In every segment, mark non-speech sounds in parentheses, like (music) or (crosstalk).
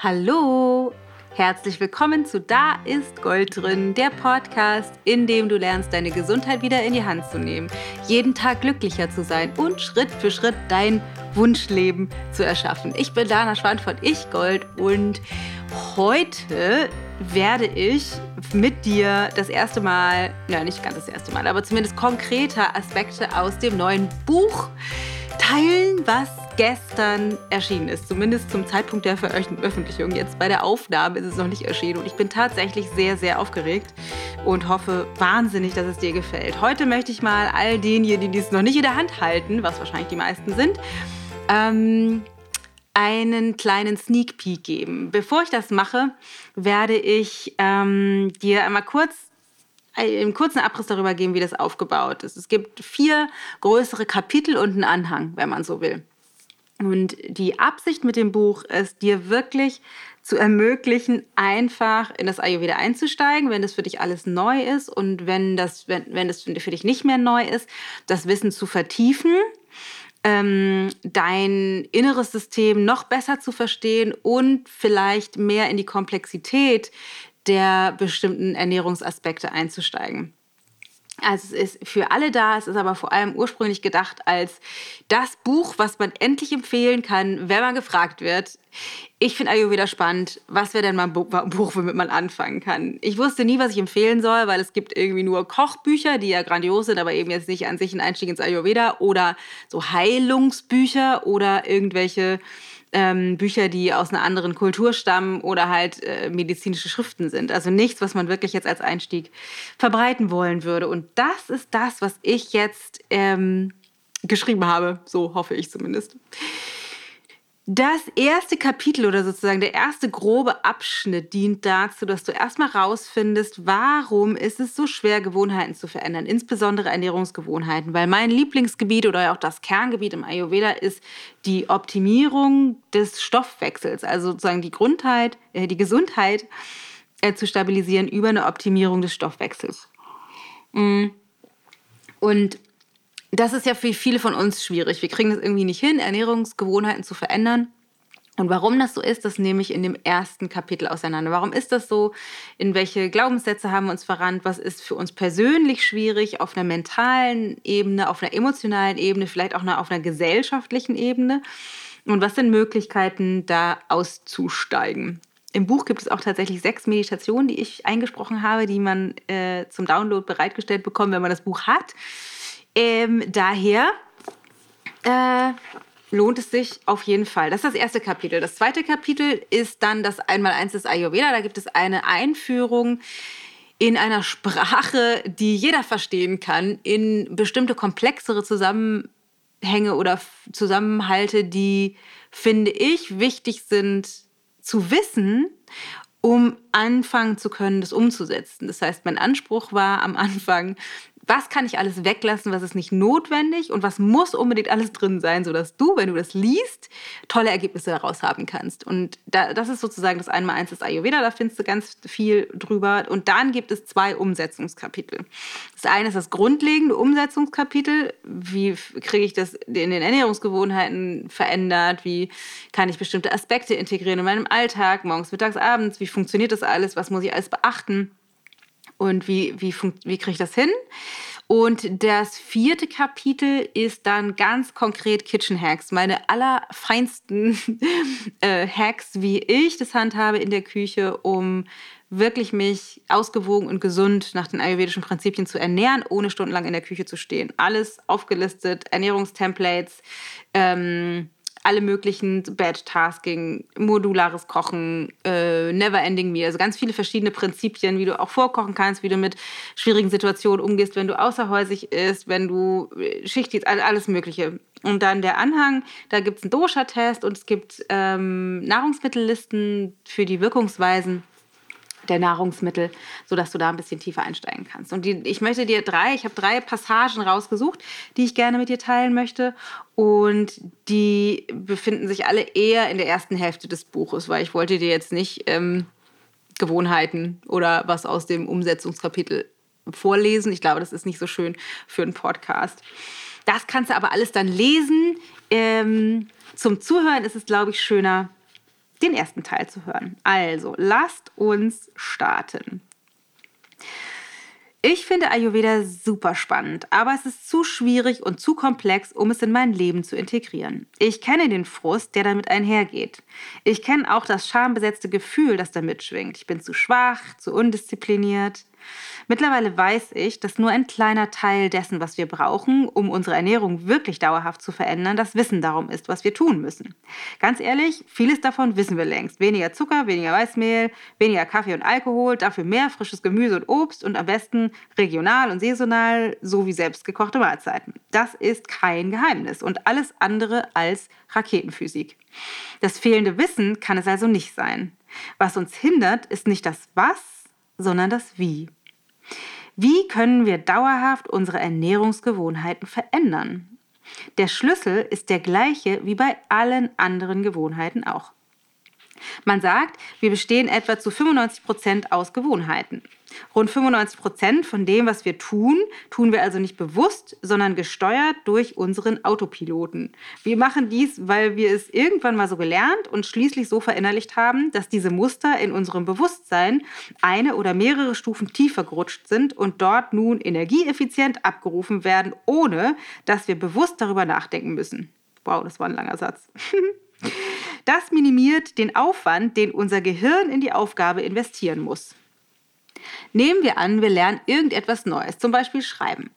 Hallo, herzlich willkommen zu Da ist Gold drin, der Podcast, in dem du lernst, deine Gesundheit wieder in die Hand zu nehmen, jeden Tag glücklicher zu sein und Schritt für Schritt dein Wunschleben zu erschaffen. Ich bin Dana Schwand von Ich Gold und heute werde ich mit dir das erste Mal, ja nicht ganz das erste Mal, aber zumindest konkreter Aspekte aus dem neuen Buch teilen, was gestern erschienen ist. Zumindest zum Zeitpunkt der Veröffentlichung. Jetzt bei der Aufnahme ist es noch nicht erschienen. Und ich bin tatsächlich sehr, sehr aufgeregt und hoffe wahnsinnig, dass es dir gefällt. Heute möchte ich mal all denjenigen, die es noch nicht in der Hand halten, was wahrscheinlich die meisten sind, ähm, einen kleinen Sneak Peek geben. Bevor ich das mache, werde ich ähm, dir einmal kurz einen kurzen Abriss darüber geben, wie das aufgebaut ist. Es gibt vier größere Kapitel und einen Anhang, wenn man so will. Und die Absicht mit dem Buch ist, dir wirklich zu ermöglichen, einfach in das Ayurveda einzusteigen, wenn das für dich alles neu ist und wenn das, wenn, wenn das für dich nicht mehr neu ist, das Wissen zu vertiefen, ähm, dein inneres System noch besser zu verstehen und vielleicht mehr in die Komplexität der bestimmten Ernährungsaspekte einzusteigen. Also es ist für alle da, es ist aber vor allem ursprünglich gedacht als das Buch, was man endlich empfehlen kann, wenn man gefragt wird. Ich finde Ayurveda spannend. Was wäre denn mal ein Buch, womit man anfangen kann? Ich wusste nie, was ich empfehlen soll, weil es gibt irgendwie nur Kochbücher, die ja grandios sind, aber eben jetzt nicht an sich ein Einstieg ins Ayurveda oder so Heilungsbücher oder irgendwelche ähm, Bücher, die aus einer anderen Kultur stammen oder halt äh, medizinische Schriften sind. Also nichts, was man wirklich jetzt als Einstieg verbreiten wollen würde. Und das ist das, was ich jetzt ähm, geschrieben habe. So hoffe ich zumindest. Das erste Kapitel oder sozusagen der erste grobe Abschnitt dient dazu, dass du erstmal rausfindest, warum ist es so schwer, Gewohnheiten zu verändern, insbesondere Ernährungsgewohnheiten. Weil mein Lieblingsgebiet oder auch das Kerngebiet im Ayurveda ist die Optimierung des Stoffwechsels, also sozusagen die Grundheit, äh, die Gesundheit äh, zu stabilisieren über eine Optimierung des Stoffwechsels. Mm. Und das ist ja für viele von uns schwierig. Wir kriegen das irgendwie nicht hin, Ernährungsgewohnheiten zu verändern. Und warum das so ist, das nehme ich in dem ersten Kapitel auseinander. Warum ist das so? In welche Glaubenssätze haben wir uns verrannt? Was ist für uns persönlich schwierig auf einer mentalen Ebene, auf einer emotionalen Ebene, vielleicht auch auf einer gesellschaftlichen Ebene? Und was sind Möglichkeiten, da auszusteigen? Im Buch gibt es auch tatsächlich sechs Meditationen, die ich eingesprochen habe, die man äh, zum Download bereitgestellt bekommt, wenn man das Buch hat. Ähm, daher äh, lohnt es sich auf jeden Fall. Das ist das erste Kapitel. Das zweite Kapitel ist dann das Einmaleins des Ayurveda. Da gibt es eine Einführung in einer Sprache, die jeder verstehen kann, in bestimmte komplexere Zusammenhänge oder Zusammenhalte, die, finde ich, wichtig sind zu wissen, um anfangen zu können, das umzusetzen. Das heißt, mein Anspruch war am Anfang, was kann ich alles weglassen, was ist nicht notwendig und was muss unbedingt alles drin sein, sodass du, wenn du das liest, tolle Ergebnisse daraus haben kannst. Und da, das ist sozusagen das Einmal-Eins des Ayurveda, da findest du ganz viel drüber. Und dann gibt es zwei Umsetzungskapitel. Das eine ist das grundlegende Umsetzungskapitel. Wie kriege ich das in den Ernährungsgewohnheiten verändert? Wie kann ich bestimmte Aspekte integrieren in meinem Alltag, morgens, mittags, abends? Wie funktioniert das alles? Was muss ich alles beachten? Und wie, wie, wie kriege ich das hin? Und das vierte Kapitel ist dann ganz konkret Kitchen Hacks. Meine allerfeinsten (laughs) äh, Hacks, wie ich das handhabe in der Küche, um wirklich mich ausgewogen und gesund nach den ayurvedischen Prinzipien zu ernähren, ohne stundenlang in der Küche zu stehen. Alles aufgelistet, Ernährungstemplates, ähm, alle möglichen Bad-Tasking, modulares Kochen, äh, Never-Ending Meal, also ganz viele verschiedene Prinzipien, wie du auch vorkochen kannst, wie du mit schwierigen Situationen umgehst, wenn du außerhäusig isst, wenn du äh, Schicht alles Mögliche. Und dann der Anhang, da gibt es einen Dosha-Test und es gibt ähm, Nahrungsmittellisten für die Wirkungsweisen der Nahrungsmittel, sodass du da ein bisschen tiefer einsteigen kannst. Und die, ich möchte dir drei, ich habe drei Passagen rausgesucht, die ich gerne mit dir teilen möchte. Und die befinden sich alle eher in der ersten Hälfte des Buches, weil ich wollte dir jetzt nicht ähm, Gewohnheiten oder was aus dem Umsetzungskapitel vorlesen. Ich glaube, das ist nicht so schön für einen Podcast. Das kannst du aber alles dann lesen. Ähm, zum Zuhören ist es, glaube ich, schöner, den ersten Teil zu hören. Also, lasst uns starten. Ich finde Ayurveda super spannend, aber es ist zu schwierig und zu komplex, um es in mein Leben zu integrieren. Ich kenne den Frust, der damit einhergeht. Ich kenne auch das schambesetzte Gefühl, das damit schwingt. Ich bin zu schwach, zu undiszipliniert. Mittlerweile weiß ich, dass nur ein kleiner Teil dessen, was wir brauchen, um unsere Ernährung wirklich dauerhaft zu verändern, das Wissen darum ist, was wir tun müssen. Ganz ehrlich, vieles davon wissen wir längst. Weniger Zucker, weniger Weißmehl, weniger Kaffee und Alkohol, dafür mehr frisches Gemüse und Obst und am besten regional und saisonal sowie selbstgekochte Mahlzeiten. Das ist kein Geheimnis und alles andere als Raketenphysik. Das fehlende Wissen kann es also nicht sein. Was uns hindert, ist nicht das Was, sondern das Wie. Wie können wir dauerhaft unsere Ernährungsgewohnheiten verändern? Der Schlüssel ist der gleiche wie bei allen anderen Gewohnheiten auch. Man sagt, wir bestehen etwa zu 95 Prozent aus Gewohnheiten. Rund 95 Prozent von dem, was wir tun, tun wir also nicht bewusst, sondern gesteuert durch unseren Autopiloten. Wir machen dies, weil wir es irgendwann mal so gelernt und schließlich so verinnerlicht haben, dass diese Muster in unserem Bewusstsein eine oder mehrere Stufen tiefer gerutscht sind und dort nun energieeffizient abgerufen werden, ohne dass wir bewusst darüber nachdenken müssen. Wow, das war ein langer Satz. (laughs) Das minimiert den Aufwand, den unser Gehirn in die Aufgabe investieren muss. Nehmen wir an, wir lernen irgendetwas Neues, zum Beispiel Schreiben.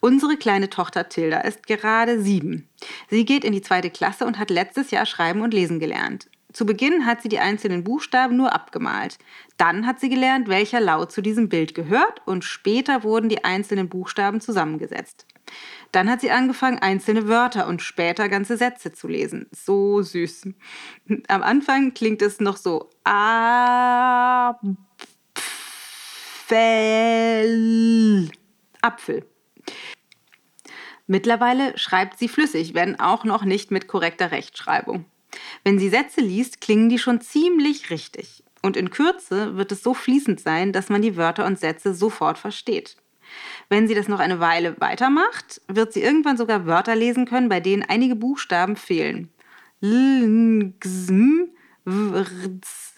Unsere kleine Tochter Tilda ist gerade sieben. Sie geht in die zweite Klasse und hat letztes Jahr Schreiben und Lesen gelernt. Zu Beginn hat sie die einzelnen Buchstaben nur abgemalt. Dann hat sie gelernt, welcher Laut zu diesem Bild gehört und später wurden die einzelnen Buchstaben zusammengesetzt. Dann hat sie angefangen, einzelne Wörter und später ganze Sätze zu lesen. So süß. Am Anfang klingt es noch so A Apfel. Apfel. Mittlerweile schreibt sie flüssig, wenn auch noch nicht mit korrekter Rechtschreibung. Wenn sie Sätze liest, klingen die schon ziemlich richtig. Und in Kürze wird es so fließend sein, dass man die Wörter und Sätze sofort versteht. Wenn sie das noch eine Weile weitermacht, wird sie irgendwann sogar Wörter lesen können, bei denen einige Buchstaben fehlen. L, Gsm, Wrz,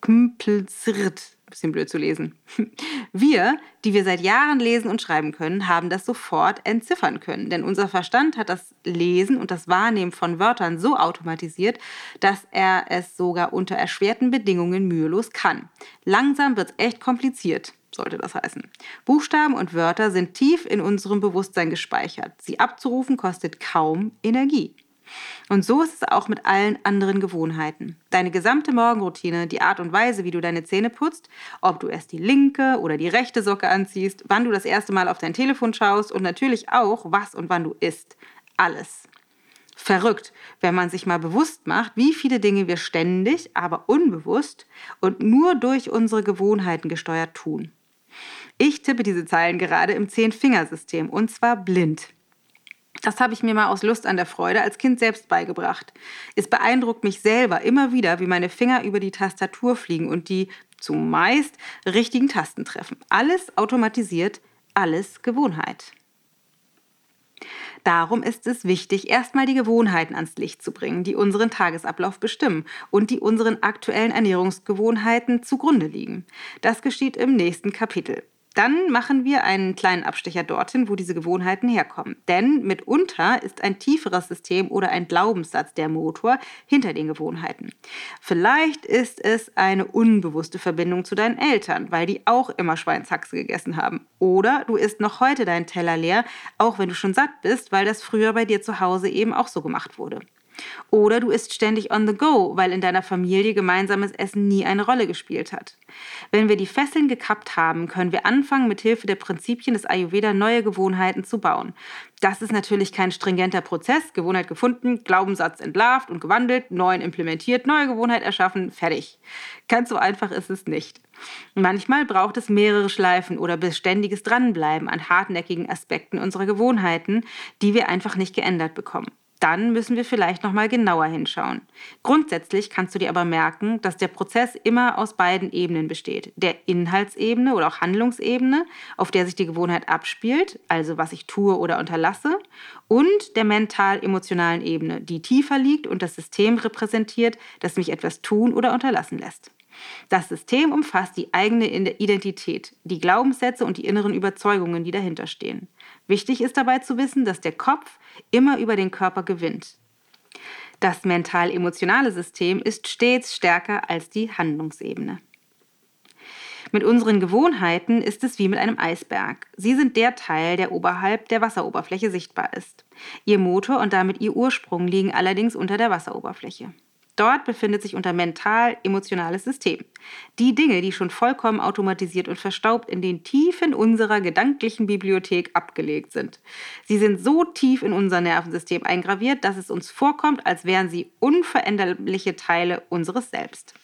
Kmpelzrt bisschen blöd zu lesen. (laughs) Wir, die wir seit Jahren lesen und schreiben können, haben das sofort entziffern können, denn unser Verstand hat das Lesen und das Wahrnehmen von Wörtern so automatisiert, dass er es sogar unter erschwerten Bedingungen mühelos kann. Langsam wird es echt kompliziert sollte das heißen. Buchstaben und Wörter sind tief in unserem Bewusstsein gespeichert. Sie abzurufen kostet kaum Energie. Und so ist es auch mit allen anderen Gewohnheiten. Deine gesamte Morgenroutine, die Art und Weise, wie du deine Zähne putzt, ob du erst die linke oder die rechte Socke anziehst, wann du das erste Mal auf dein Telefon schaust und natürlich auch, was und wann du isst. Alles. Verrückt, wenn man sich mal bewusst macht, wie viele Dinge wir ständig, aber unbewusst und nur durch unsere Gewohnheiten gesteuert tun. Ich tippe diese Zeilen gerade im Zehn-Fingersystem und zwar blind. Das habe ich mir mal aus Lust an der Freude als Kind selbst beigebracht. Es beeindruckt mich selber immer wieder, wie meine Finger über die Tastatur fliegen und die zumeist richtigen Tasten treffen. Alles automatisiert, alles Gewohnheit. Darum ist es wichtig, erstmal die Gewohnheiten ans Licht zu bringen, die unseren Tagesablauf bestimmen und die unseren aktuellen Ernährungsgewohnheiten zugrunde liegen. Das geschieht im nächsten Kapitel. Dann machen wir einen kleinen Abstecher dorthin, wo diese Gewohnheiten herkommen. Denn mitunter ist ein tieferes System oder ein Glaubenssatz der Motor hinter den Gewohnheiten. Vielleicht ist es eine unbewusste Verbindung zu deinen Eltern, weil die auch immer Schweinshaxe gegessen haben. Oder du isst noch heute deinen Teller leer, auch wenn du schon satt bist, weil das früher bei dir zu Hause eben auch so gemacht wurde. Oder du isst ständig on the go, weil in deiner Familie gemeinsames Essen nie eine Rolle gespielt hat. Wenn wir die Fesseln gekappt haben, können wir anfangen, mit Hilfe der Prinzipien des Ayurveda neue Gewohnheiten zu bauen. Das ist natürlich kein stringenter Prozess. Gewohnheit gefunden, Glaubenssatz entlarvt und gewandelt, neuen implementiert, neue Gewohnheit erschaffen, fertig. Ganz so einfach ist es nicht. Manchmal braucht es mehrere Schleifen oder beständiges Dranbleiben an hartnäckigen Aspekten unserer Gewohnheiten, die wir einfach nicht geändert bekommen. Dann müssen wir vielleicht noch mal genauer hinschauen. Grundsätzlich kannst du dir aber merken, dass der Prozess immer aus beiden Ebenen besteht. Der Inhaltsebene oder auch Handlungsebene, auf der sich die Gewohnheit abspielt, also was ich tue oder unterlasse, und der mental-emotionalen Ebene, die tiefer liegt und das System repräsentiert, das mich etwas tun oder unterlassen lässt. Das System umfasst die eigene Identität, die Glaubenssätze und die inneren Überzeugungen, die dahinter stehen. Wichtig ist dabei zu wissen, dass der Kopf immer über den Körper gewinnt. Das mental-emotionale System ist stets stärker als die Handlungsebene. Mit unseren Gewohnheiten ist es wie mit einem Eisberg. Sie sind der Teil, der oberhalb der Wasseroberfläche sichtbar ist. Ihr Motor und damit ihr Ursprung liegen allerdings unter der Wasseroberfläche. Dort befindet sich unser mental-emotionales System. Die Dinge, die schon vollkommen automatisiert und verstaubt in den Tiefen unserer gedanklichen Bibliothek abgelegt sind. Sie sind so tief in unser Nervensystem eingraviert, dass es uns vorkommt, als wären sie unveränderliche Teile unseres Selbst.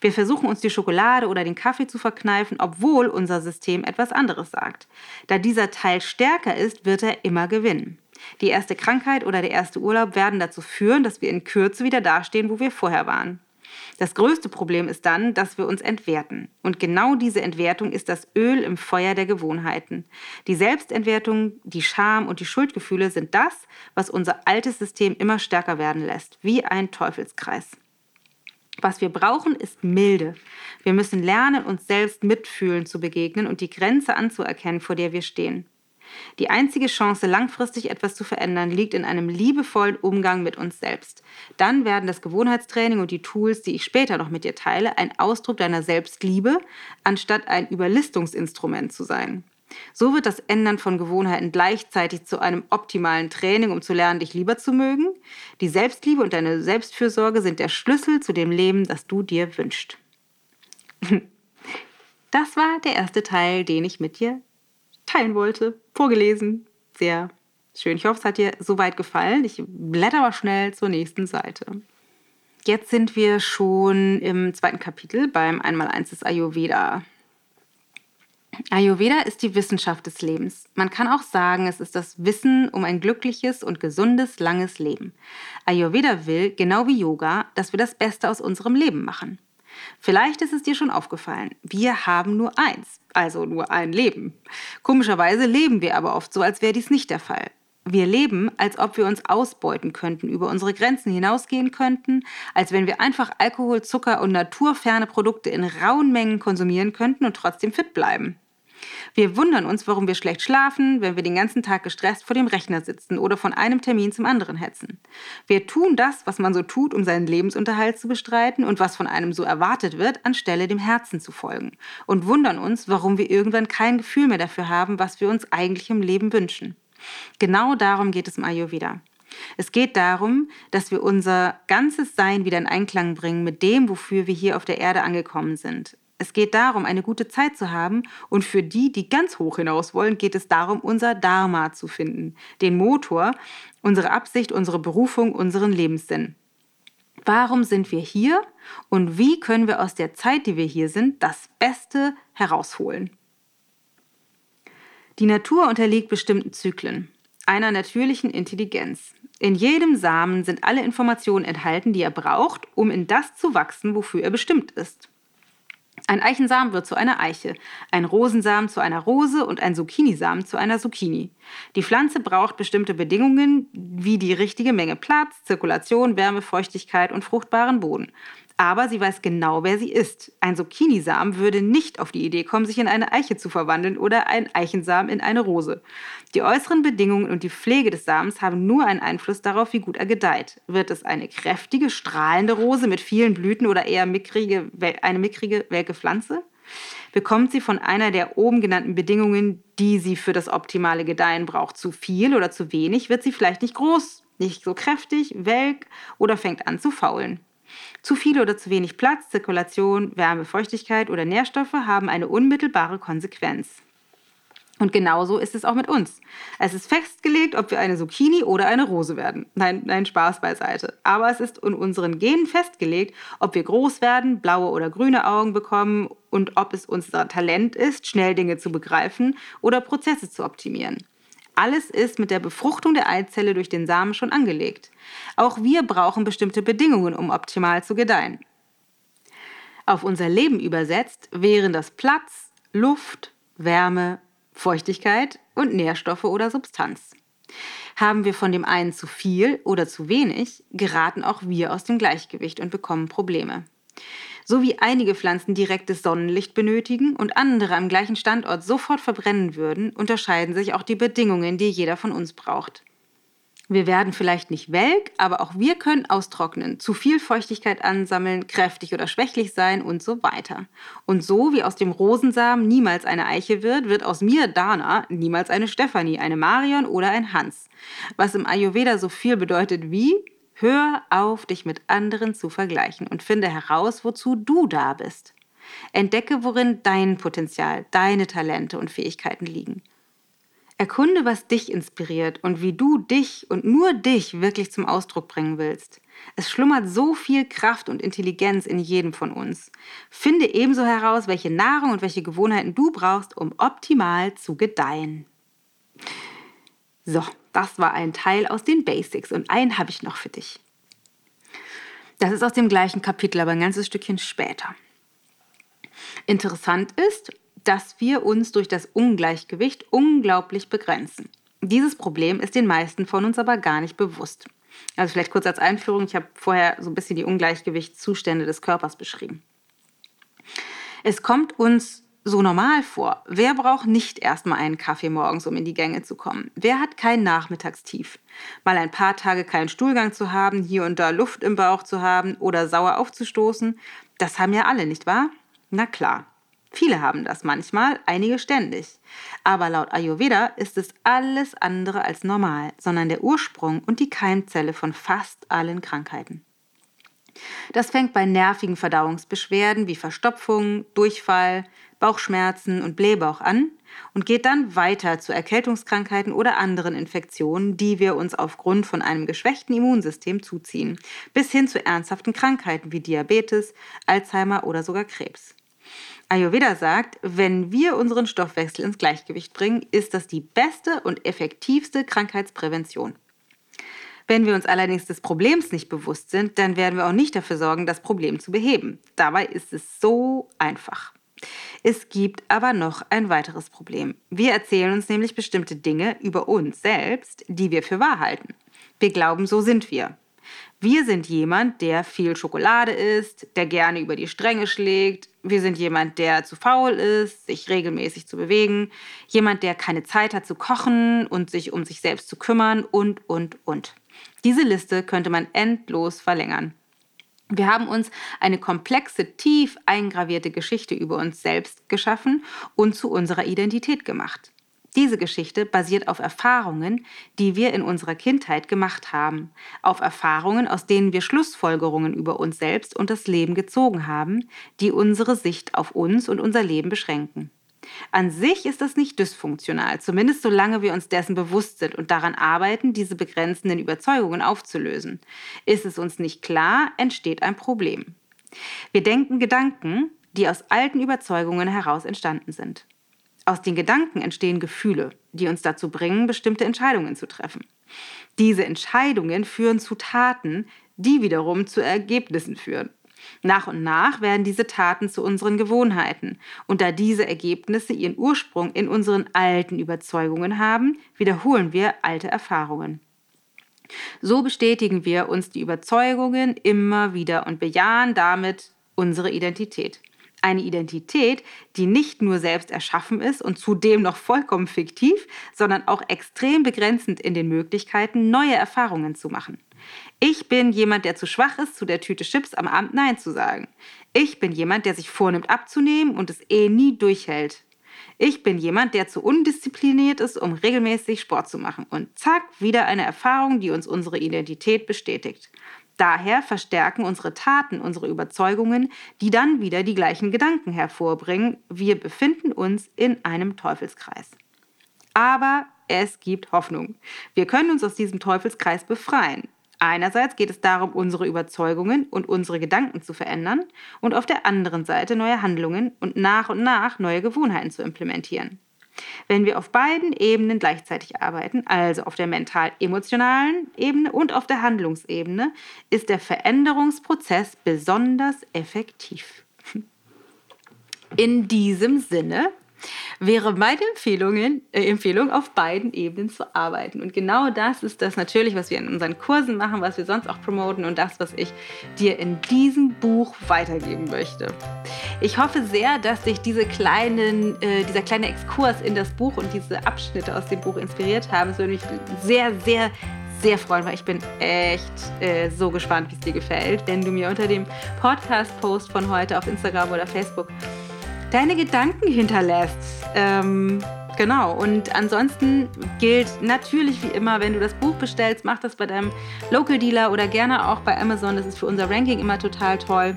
Wir versuchen uns die Schokolade oder den Kaffee zu verkneifen, obwohl unser System etwas anderes sagt. Da dieser Teil stärker ist, wird er immer gewinnen. Die erste Krankheit oder der erste Urlaub werden dazu führen, dass wir in Kürze wieder dastehen, wo wir vorher waren. Das größte Problem ist dann, dass wir uns entwerten. Und genau diese Entwertung ist das Öl im Feuer der Gewohnheiten. Die Selbstentwertung, die Scham und die Schuldgefühle sind das, was unser altes System immer stärker werden lässt, wie ein Teufelskreis. Was wir brauchen, ist Milde. Wir müssen lernen, uns selbst mitfühlen zu begegnen und die Grenze anzuerkennen, vor der wir stehen. Die einzige Chance, langfristig etwas zu verändern, liegt in einem liebevollen Umgang mit uns selbst. Dann werden das Gewohnheitstraining und die Tools, die ich später noch mit dir teile, ein Ausdruck deiner Selbstliebe, anstatt ein Überlistungsinstrument zu sein. So wird das Ändern von Gewohnheiten gleichzeitig zu einem optimalen Training, um zu lernen, dich lieber zu mögen. Die Selbstliebe und deine Selbstfürsorge sind der Schlüssel zu dem Leben, das du dir wünschst. (laughs) Das war der erste Teil, den ich mit dir teilen wollte. Vorgelesen. Sehr schön. Ich hoffe, es hat dir soweit gefallen. Ich blätter aber schnell zur nächsten Seite. Jetzt sind wir schon im zweiten Kapitel beim Einmaleins des Ayurveda. Ayurveda ist die Wissenschaft des Lebens. Man kann auch sagen, es ist das Wissen um ein glückliches und gesundes, langes Leben. Ayurveda will, genau wie Yoga, dass wir das Beste aus unserem Leben machen. Vielleicht ist es dir schon aufgefallen, wir haben nur eins, also nur ein Leben. Komischerweise leben wir aber oft so, als wäre dies nicht der Fall. Wir leben, als ob wir uns ausbeuten könnten, über unsere Grenzen hinausgehen könnten, als wenn wir einfach Alkohol, Zucker und naturferne Produkte in rauen Mengen konsumieren könnten und trotzdem fit bleiben. Wir wundern uns, warum wir schlecht schlafen, wenn wir den ganzen Tag gestresst vor dem Rechner sitzen oder von einem Termin zum anderen hetzen. Wir tun das, was man so tut, um seinen Lebensunterhalt zu bestreiten und was von einem so erwartet wird, anstelle dem Herzen zu folgen. Und wundern uns, warum wir irgendwann kein Gefühl mehr dafür haben, was wir uns eigentlich im Leben wünschen. Genau darum geht es im Ayurveda. Es geht darum, dass wir unser ganzes Sein wieder in Einklang bringen mit dem, wofür wir hier auf der Erde angekommen sind. Es geht darum, eine gute Zeit zu haben und für die, die ganz hoch hinaus wollen, geht es darum, unser Dharma zu finden, den Motor, unsere Absicht, unsere Berufung, unseren Lebenssinn. Warum sind wir hier und wie können wir aus der Zeit, die wir hier sind, das Beste herausholen? Die Natur unterliegt bestimmten Zyklen, einer natürlichen Intelligenz. In jedem Samen sind alle Informationen enthalten, die er braucht, um in das zu wachsen, wofür er bestimmt ist. Ein Eichensamen wird zu einer Eiche, ein Rosensamen zu einer Rose und ein Zucchinisamen zu einer Zucchini. Die Pflanze braucht bestimmte Bedingungen wie die richtige Menge Platz, Zirkulation, Wärme, Feuchtigkeit und fruchtbaren Boden aber sie weiß genau, wer sie ist. Ein Zucchinisamen würde nicht auf die Idee kommen, sich in eine Eiche zu verwandeln oder ein Eichensamen in eine Rose. Die äußeren Bedingungen und die Pflege des Samens haben nur einen Einfluss darauf, wie gut er gedeiht. Wird es eine kräftige, strahlende Rose mit vielen Blüten oder eher mickrige, eine mickrige, welke Pflanze? Bekommt sie von einer der oben genannten Bedingungen, die sie für das optimale Gedeihen braucht, zu viel oder zu wenig, wird sie vielleicht nicht groß, nicht so kräftig, welk oder fängt an zu faulen. Zu viel oder zu wenig Platz, Zirkulation, Wärme, Feuchtigkeit oder Nährstoffe haben eine unmittelbare Konsequenz. Und genauso ist es auch mit uns. Es ist festgelegt, ob wir eine Zucchini oder eine Rose werden. Nein, nein, Spaß beiseite. Aber es ist in unseren Genen festgelegt, ob wir groß werden, blaue oder grüne Augen bekommen und ob es unser Talent ist, schnell Dinge zu begreifen oder Prozesse zu optimieren. Alles ist mit der Befruchtung der Eizelle durch den Samen schon angelegt. Auch wir brauchen bestimmte Bedingungen, um optimal zu gedeihen. Auf unser Leben übersetzt wären das Platz, Luft, Wärme, Feuchtigkeit und Nährstoffe oder Substanz. Haben wir von dem einen zu viel oder zu wenig, geraten auch wir aus dem Gleichgewicht und bekommen Probleme. So wie einige Pflanzen direktes Sonnenlicht benötigen und andere am gleichen Standort sofort verbrennen würden, unterscheiden sich auch die Bedingungen, die jeder von uns braucht. Wir werden vielleicht nicht welk, aber auch wir können austrocknen, zu viel Feuchtigkeit ansammeln, kräftig oder schwächlich sein und so weiter. Und so wie aus dem Rosensamen niemals eine Eiche wird, wird aus mir, Dana, niemals eine Stefanie, eine Marion oder ein Hans. Was im Ayurveda so viel bedeutet wie Hör auf, dich mit anderen zu vergleichen und finde heraus, wozu du da bist. Entdecke, worin dein Potenzial, deine Talente und Fähigkeiten liegen. Erkunde, was dich inspiriert und wie du dich und nur dich wirklich zum Ausdruck bringen willst. Es schlummert so viel Kraft und Intelligenz in jedem von uns. Finde ebenso heraus, welche Nahrung und welche Gewohnheiten du brauchst, um optimal zu gedeihen. So, das war ein Teil aus den Basics und einen habe ich noch für dich. Das ist aus dem gleichen Kapitel, aber ein ganzes Stückchen später. Interessant ist, dass wir uns durch das Ungleichgewicht unglaublich begrenzen. Dieses Problem ist den meisten von uns aber gar nicht bewusst. Also vielleicht kurz als Einführung, ich habe vorher so ein bisschen die Ungleichgewichtszustände des Körpers beschrieben. Es kommt uns so normal vor. Wer braucht nicht erstmal einen Kaffee morgens, um in die Gänge zu kommen? Wer hat kein Nachmittagstief? Mal ein paar Tage keinen Stuhlgang zu haben, hier und da Luft im Bauch zu haben oder sauer aufzustoßen, das haben ja alle, nicht wahr? Na klar. Viele haben das manchmal, einige ständig. Aber laut Ayurveda ist es alles andere als normal, sondern der Ursprung und die Keimzelle von fast allen Krankheiten. Das fängt bei nervigen Verdauungsbeschwerden wie Verstopfung, Durchfall, Bauchschmerzen und Blähbauch an und geht dann weiter zu Erkältungskrankheiten oder anderen Infektionen, die wir uns aufgrund von einem geschwächten Immunsystem zuziehen, bis hin zu ernsthaften Krankheiten wie Diabetes, Alzheimer oder sogar Krebs. Ayurveda sagt, wenn wir unseren Stoffwechsel ins Gleichgewicht bringen, ist das die beste und effektivste Krankheitsprävention. Wenn wir uns allerdings des Problems nicht bewusst sind, dann werden wir auch nicht dafür sorgen, das Problem zu beheben. Dabei ist es so einfach. Es gibt aber noch ein weiteres Problem. Wir erzählen uns nämlich bestimmte Dinge über uns selbst, die wir für wahr halten. Wir glauben, so sind wir. Wir sind jemand, der viel Schokolade isst, der gerne über die Stränge schlägt. Wir sind jemand, der zu faul ist, sich regelmäßig zu bewegen. Jemand, der keine Zeit hat zu kochen und sich um sich selbst zu kümmern und, und, und. Diese Liste könnte man endlos verlängern. Wir haben uns eine komplexe, tief eingravierte Geschichte über uns selbst geschaffen und zu unserer Identität gemacht. Diese Geschichte basiert auf Erfahrungen, die wir in unserer Kindheit gemacht haben, auf Erfahrungen, aus denen wir Schlussfolgerungen über uns selbst und das Leben gezogen haben, die unsere Sicht auf uns und unser Leben beschränken. An sich ist das nicht dysfunktional, zumindest solange wir uns dessen bewusst sind und daran arbeiten, diese begrenzenden Überzeugungen aufzulösen. Ist es uns nicht klar, entsteht ein Problem. Wir denken Gedanken, die aus alten Überzeugungen heraus entstanden sind. Aus den Gedanken entstehen Gefühle, die uns dazu bringen, bestimmte Entscheidungen zu treffen. Diese Entscheidungen führen zu Taten, die wiederum zu Ergebnissen führen. Nach und nach werden diese Taten zu unseren Gewohnheiten. Und da diese Ergebnisse ihren Ursprung in unseren alten Überzeugungen haben, wiederholen wir alte Erfahrungen. So bestätigen wir uns die Überzeugungen immer wieder und bejahen damit unsere Identität. Eine Identität, die nicht nur selbst erschaffen ist und zudem noch vollkommen fiktiv, sondern auch extrem begrenzend in den Möglichkeiten, neue Erfahrungen zu machen. Ich bin jemand, der zu schwach ist, zu der Tüte Chips am Abend Nein zu sagen. Ich bin jemand, der sich vornimmt abzunehmen und es eh nie durchhält. Ich bin jemand, der zu undiszipliniert ist, um regelmäßig Sport zu machen. Und zack, wieder eine Erfahrung, die uns unsere Identität bestätigt. Daher verstärken unsere Taten unsere Überzeugungen, die dann wieder die gleichen Gedanken hervorbringen. Wir befinden uns in einem Teufelskreis. Aber es gibt Hoffnung. Wir können uns aus diesem Teufelskreis befreien. Einerseits geht es darum, unsere Überzeugungen und unsere Gedanken zu verändern und auf der anderen Seite neue Handlungen und nach und nach neue Gewohnheiten zu implementieren. Wenn wir auf beiden Ebenen gleichzeitig arbeiten, also auf der mental-emotionalen Ebene und auf der Handlungsebene, ist der Veränderungsprozess besonders effektiv. In diesem Sinne wäre meine Empfehlungen, äh, Empfehlung, auf beiden Ebenen zu arbeiten. Und genau das ist das natürlich, was wir in unseren Kursen machen, was wir sonst auch promoten und das, was ich dir in diesem Buch weitergeben möchte. Ich hoffe sehr, dass dich diese kleinen, äh, dieser kleine Exkurs in das Buch und diese Abschnitte aus dem Buch inspiriert haben. Es würde mich sehr, sehr, sehr freuen, weil ich bin echt äh, so gespannt, wie es dir gefällt. Wenn du mir unter dem Podcast-Post von heute auf Instagram oder Facebook deine Gedanken hinterlässt. Ähm, genau. Und ansonsten gilt natürlich wie immer, wenn du das Buch bestellst, mach das bei deinem Local Dealer oder gerne auch bei Amazon. Das ist für unser Ranking immer total toll.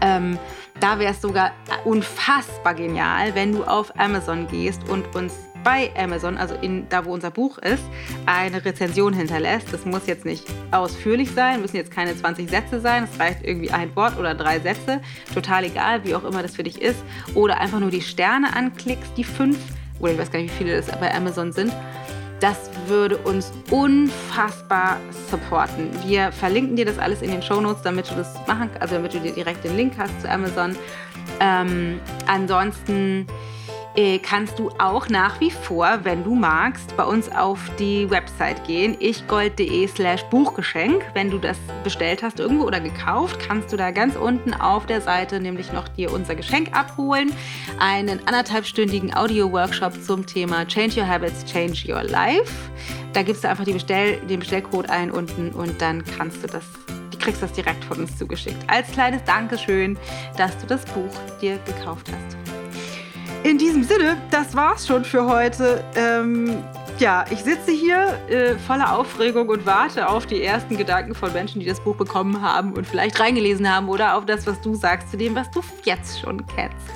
Ähm, da wäre es sogar unfassbar genial, wenn du auf Amazon gehst und uns bei Amazon, also in, da wo unser Buch ist, eine Rezension hinterlässt. Das muss jetzt nicht ausführlich sein, müssen jetzt keine 20 Sätze sein. Es reicht irgendwie ein Wort oder drei Sätze. Total egal, wie auch immer das für dich ist. Oder einfach nur die Sterne anklickst, die fünf, oder ich weiß gar nicht, wie viele das bei Amazon sind. Das würde uns unfassbar supporten. Wir verlinken dir das alles in den Show Notes, damit du das machen, also damit du dir direkt den Link hast zu Amazon. Ähm, ansonsten kannst du auch nach wie vor, wenn du magst, bei uns auf die Website gehen, ichgold.de slash Buchgeschenk. Wenn du das bestellt hast irgendwo oder gekauft, kannst du da ganz unten auf der Seite nämlich noch dir unser Geschenk abholen. Einen anderthalbstündigen Audio-Workshop zum Thema Change Your Habits, Change Your Life. Da gibst du einfach Bestell, den Bestellcode ein unten und dann kannst du das kriegst das direkt von uns zugeschickt. Als kleines Dankeschön, dass du das Buch dir gekauft hast. In diesem Sinne, das war's schon für heute. Ähm, ja, ich sitze hier äh, voller Aufregung und warte auf die ersten Gedanken von Menschen, die das Buch bekommen haben und vielleicht reingelesen haben oder auf das, was du sagst zu dem, was du jetzt schon kennst.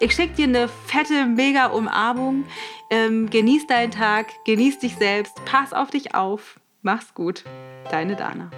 Ich schicke dir eine fette, mega Umarmung. Ähm, genieß deinen Tag, genieß dich selbst, pass auf dich auf. Mach's gut. Deine Dana.